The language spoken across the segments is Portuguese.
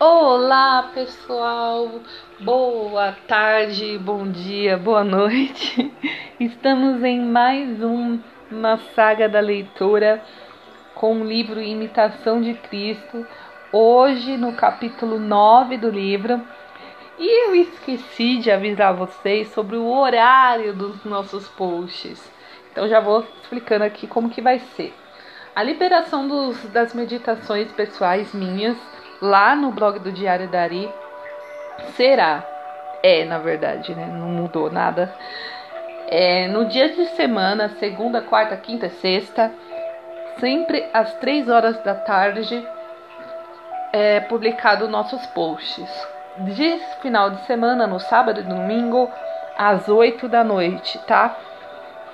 Olá, pessoal. Boa tarde, bom dia, boa noite. Estamos em mais um, uma saga da leitura com o livro Imitação de Cristo. Hoje, no capítulo 9 do livro. E eu esqueci de avisar vocês sobre o horário dos nossos posts. Então já vou explicando aqui como que vai ser. A liberação dos, das meditações pessoais minhas lá no blog do Diário Dari será, é na verdade, né? Não mudou nada. É, no dia de semana, segunda, quarta, quinta e sexta, sempre às três horas da tarde, é publicado nossos posts. De final de semana, no sábado e domingo, às oito da noite, tá?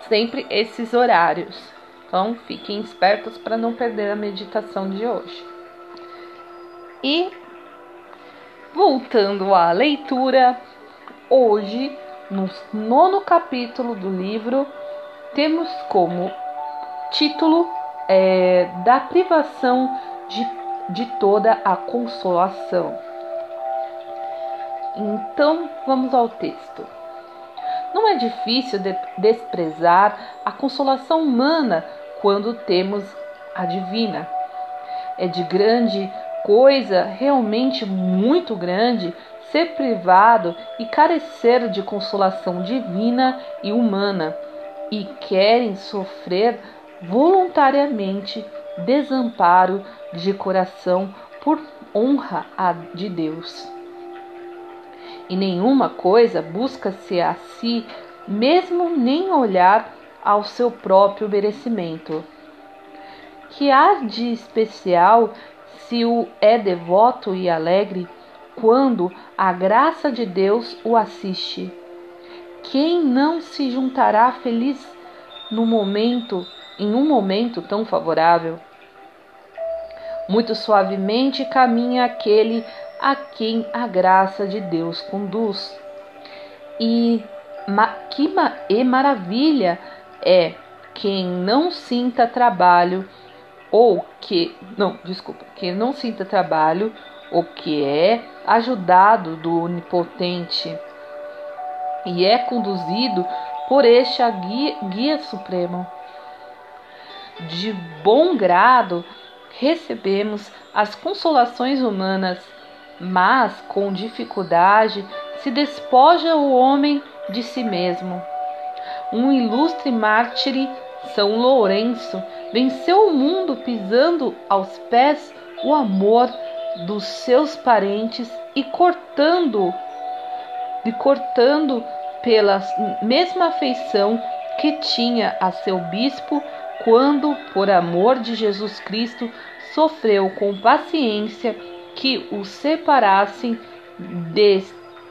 Sempre esses horários. Então fiquem espertos para não perder a meditação de hoje. E voltando à leitura, hoje, no nono capítulo do livro, temos como título é, Da privação de, de toda a consolação. Então, vamos ao texto. Não é difícil de desprezar a consolação humana quando temos a divina. É de grande coisa, realmente muito grande, ser privado e carecer de consolação divina e humana, e querem sofrer voluntariamente desamparo de coração por honra de Deus. E nenhuma coisa busca-se a si mesmo nem olhar ao seu próprio merecimento. Que há de especial se o é devoto e alegre quando a graça de Deus o assiste? Quem não se juntará feliz no momento, em um momento tão favorável? Muito suavemente caminha aquele a quem a graça de Deus conduz. E que e maravilha é quem não sinta trabalho ou que não, desculpa, que não sinta trabalho ou que é ajudado do onipotente e é conduzido por este guia, guia supremo. De bom grado recebemos as consolações humanas, mas com dificuldade se despoja o homem de si mesmo um ilustre mártir, São Lourenço, venceu o mundo pisando aos pés o amor dos seus parentes e cortando e cortando pela mesma afeição que tinha a seu bispo quando, por amor de Jesus Cristo, sofreu com paciência que o separassem de,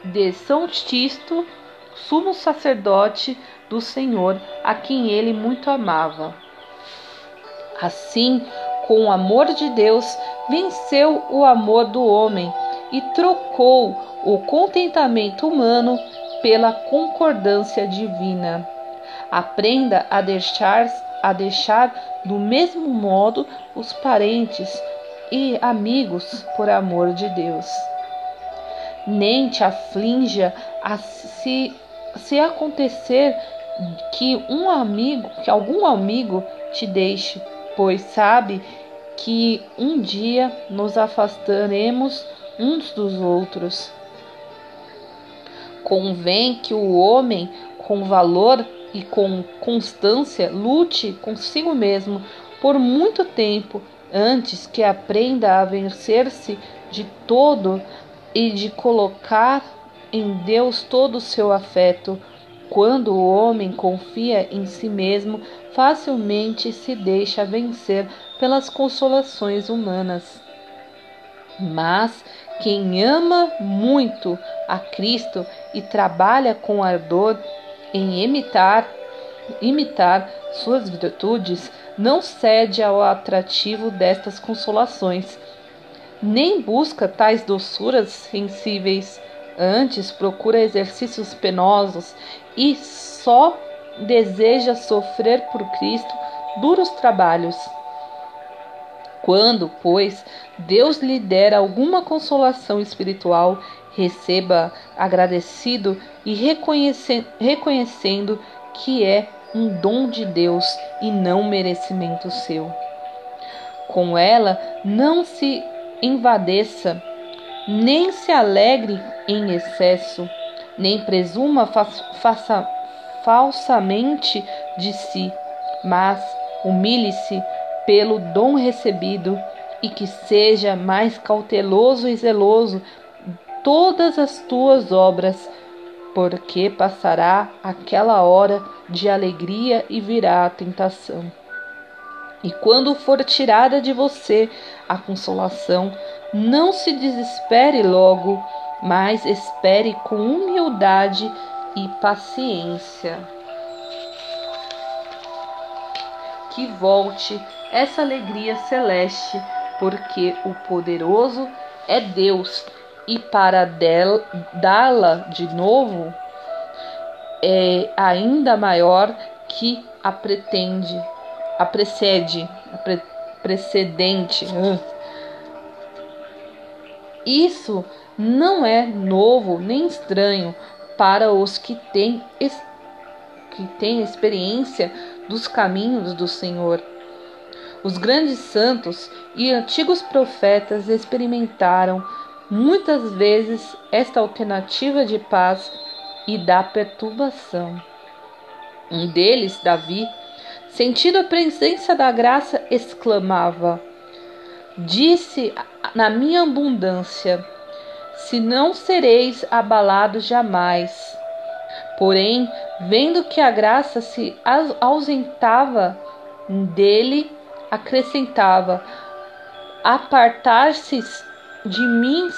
de São Tisto, sumo sacerdote do Senhor, a quem ele muito amava. Assim, com o amor de Deus, venceu o amor do homem e trocou o contentamento humano pela concordância divina. Aprenda a deixar, a deixar do mesmo modo os parentes e amigos por amor de Deus. Nem te aflinja a se, se acontecer que um amigo, que algum amigo te deixe, pois sabe que um dia nos afastaremos uns dos outros. Convém que o homem, com valor e com constância, lute consigo mesmo por muito tempo antes que aprenda a vencer-se de todo e de colocar em Deus todo o seu afeto quando o homem confia em si mesmo, facilmente se deixa vencer pelas consolações humanas. Mas quem ama muito a Cristo e trabalha com ardor em imitar imitar suas virtudes, não cede ao atrativo destas consolações, nem busca tais doçuras sensíveis Antes procura exercícios penosos e só deseja sofrer por Cristo duros trabalhos. Quando, pois, Deus lhe der alguma consolação espiritual, receba agradecido e reconhecendo, reconhecendo que é um dom de Deus e não merecimento seu. Com ela, não se envadeça, nem se alegre em excesso, nem presuma faça falsamente de si, mas humilhe-se pelo dom recebido e que seja mais cauteloso e zeloso todas as tuas obras, porque passará aquela hora de alegria e virá a tentação. E quando for tirada de você a consolação, não se desespere logo, mas espere com humildade e paciência. Que volte essa alegria celeste, porque o poderoso é Deus, e para dá-la de novo é ainda maior que a pretende, a precede, a pre precedente. Isso não é novo nem estranho para os que têm, que têm experiência dos caminhos do Senhor. Os grandes santos e antigos profetas experimentaram muitas vezes esta alternativa de paz e da perturbação. Um deles, Davi, sentindo a presença da graça, exclamava: Disse na minha abundância: Se não sereis abalados jamais. Porém, vendo que a graça se ausentava dele, acrescentava: Apartar-se de mim,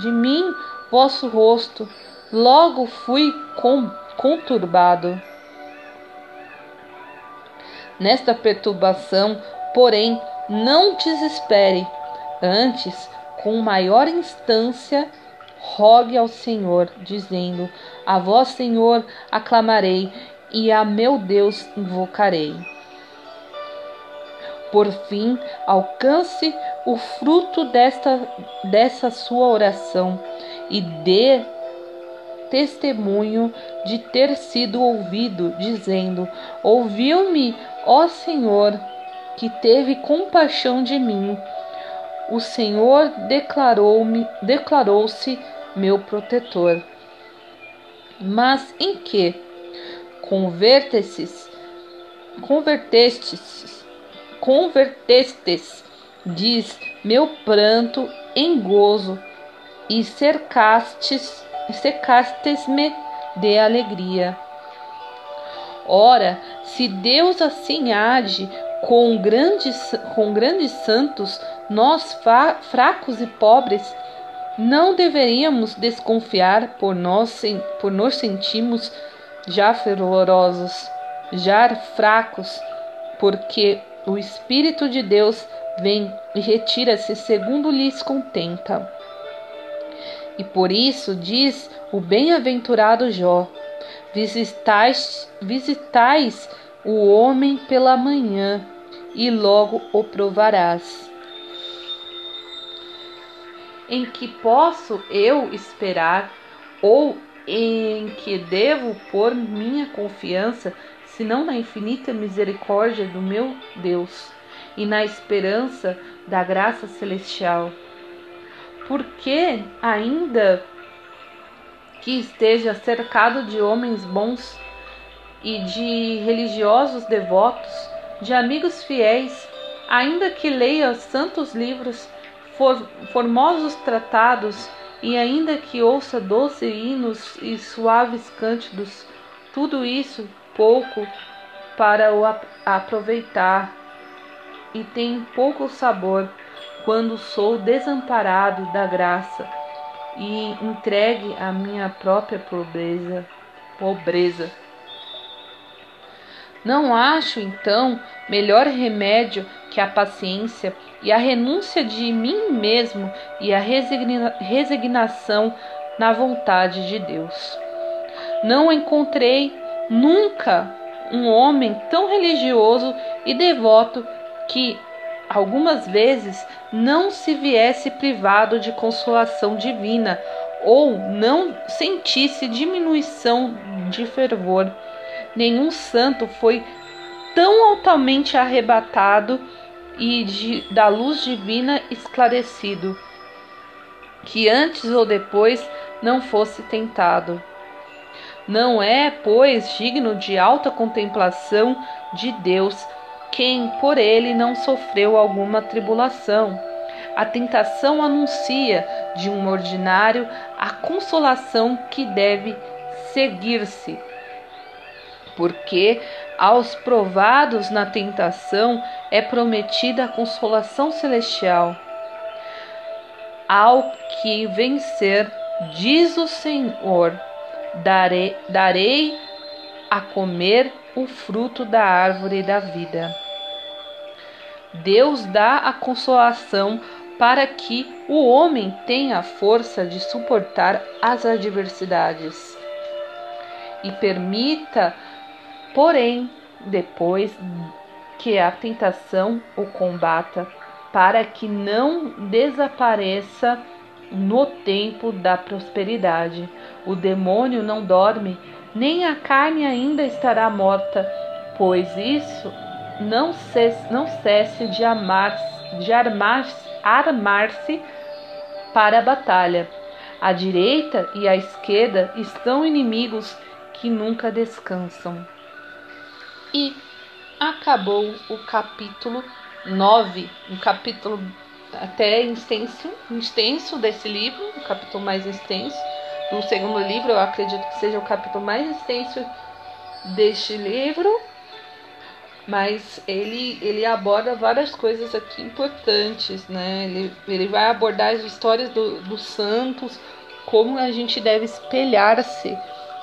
de mim vosso rosto. Logo fui conturbado. Nesta perturbação, porém, não desespere, antes, com maior instância, rogue ao Senhor, dizendo: A vós, Senhor, aclamarei e a meu Deus invocarei. Por fim, alcance o fruto desta, dessa sua oração e dê testemunho de ter sido ouvido, dizendo: Ouviu-me, ó Senhor, que teve compaixão de mim. O Senhor declarou-me, declarou-se meu protetor. Mas em que convertestes, convertestes, convertestes, diz meu pranto em gozo, e cercastes, secastes-me de alegria. Ora, se Deus assim age com grandes, com grandes santos, nós fracos e pobres, não deveríamos desconfiar por nós, por nos sentimos já fervorosos, já fracos, porque o Espírito de Deus vem e retira-se segundo lhes contenta. E por isso diz o bem-aventurado Jó: visitais, visitais o homem pela manhã, e logo o provarás. Em que posso eu esperar, ou em que devo pôr minha confiança, senão na infinita misericórdia do meu Deus e na esperança da graça celestial? Porque ainda que esteja cercado de homens bons e de religiosos devotos, de amigos fiéis, ainda que leia santos livros, for, formosos tratados, e ainda que ouça doces hinos e suaves cânticos, tudo isso pouco para o aproveitar e tem pouco sabor quando sou desamparado da graça e entregue à minha própria pobreza. pobreza. Não acho, então, melhor remédio que a paciência e a renúncia de mim mesmo e a resigna resignação na vontade de Deus. Não encontrei nunca um homem tão religioso e devoto que algumas vezes não se viesse privado de consolação divina ou não sentisse diminuição de fervor. Nenhum santo foi tão altamente arrebatado e de, da luz divina esclarecido, que antes ou depois não fosse tentado. Não é, pois, digno de alta contemplação de Deus quem por ele não sofreu alguma tribulação. A tentação anuncia de um ordinário a consolação que deve seguir-se. Porque aos provados na tentação é prometida a consolação celestial. Ao que vencer, diz o Senhor, darei, darei a comer o fruto da árvore da vida. Deus dá a consolação para que o homem tenha a força de suportar as adversidades e permita, porém, depois que a tentação o combata, para que não desapareça no tempo da prosperidade. O demônio não dorme, nem a carne ainda estará morta, pois isso não cesse, não cesse de amar de armar-se armar para a batalha. A direita e a esquerda estão inimigos que nunca descansam. E acabou o capítulo 9, um capítulo até extenso, extenso desse livro, o um capítulo mais extenso do segundo livro, eu acredito que seja o capítulo mais extenso deste livro, mas ele, ele aborda várias coisas aqui importantes, né? Ele, ele vai abordar as histórias do, dos santos, como a gente deve espelhar-se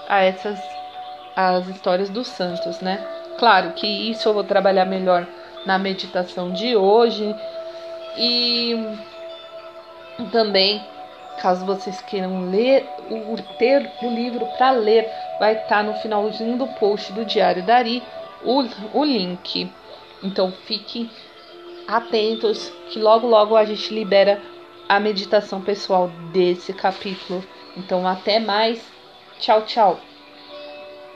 a essas as histórias dos santos, né? Claro que isso eu vou trabalhar melhor na meditação de hoje e também caso vocês queiram ler o ter o livro para ler, vai estar tá no finalzinho do post do Diário Dari o, o link. Então fiquem atentos que logo logo a gente libera a meditação pessoal desse capítulo. Então até mais. Tchau, tchau.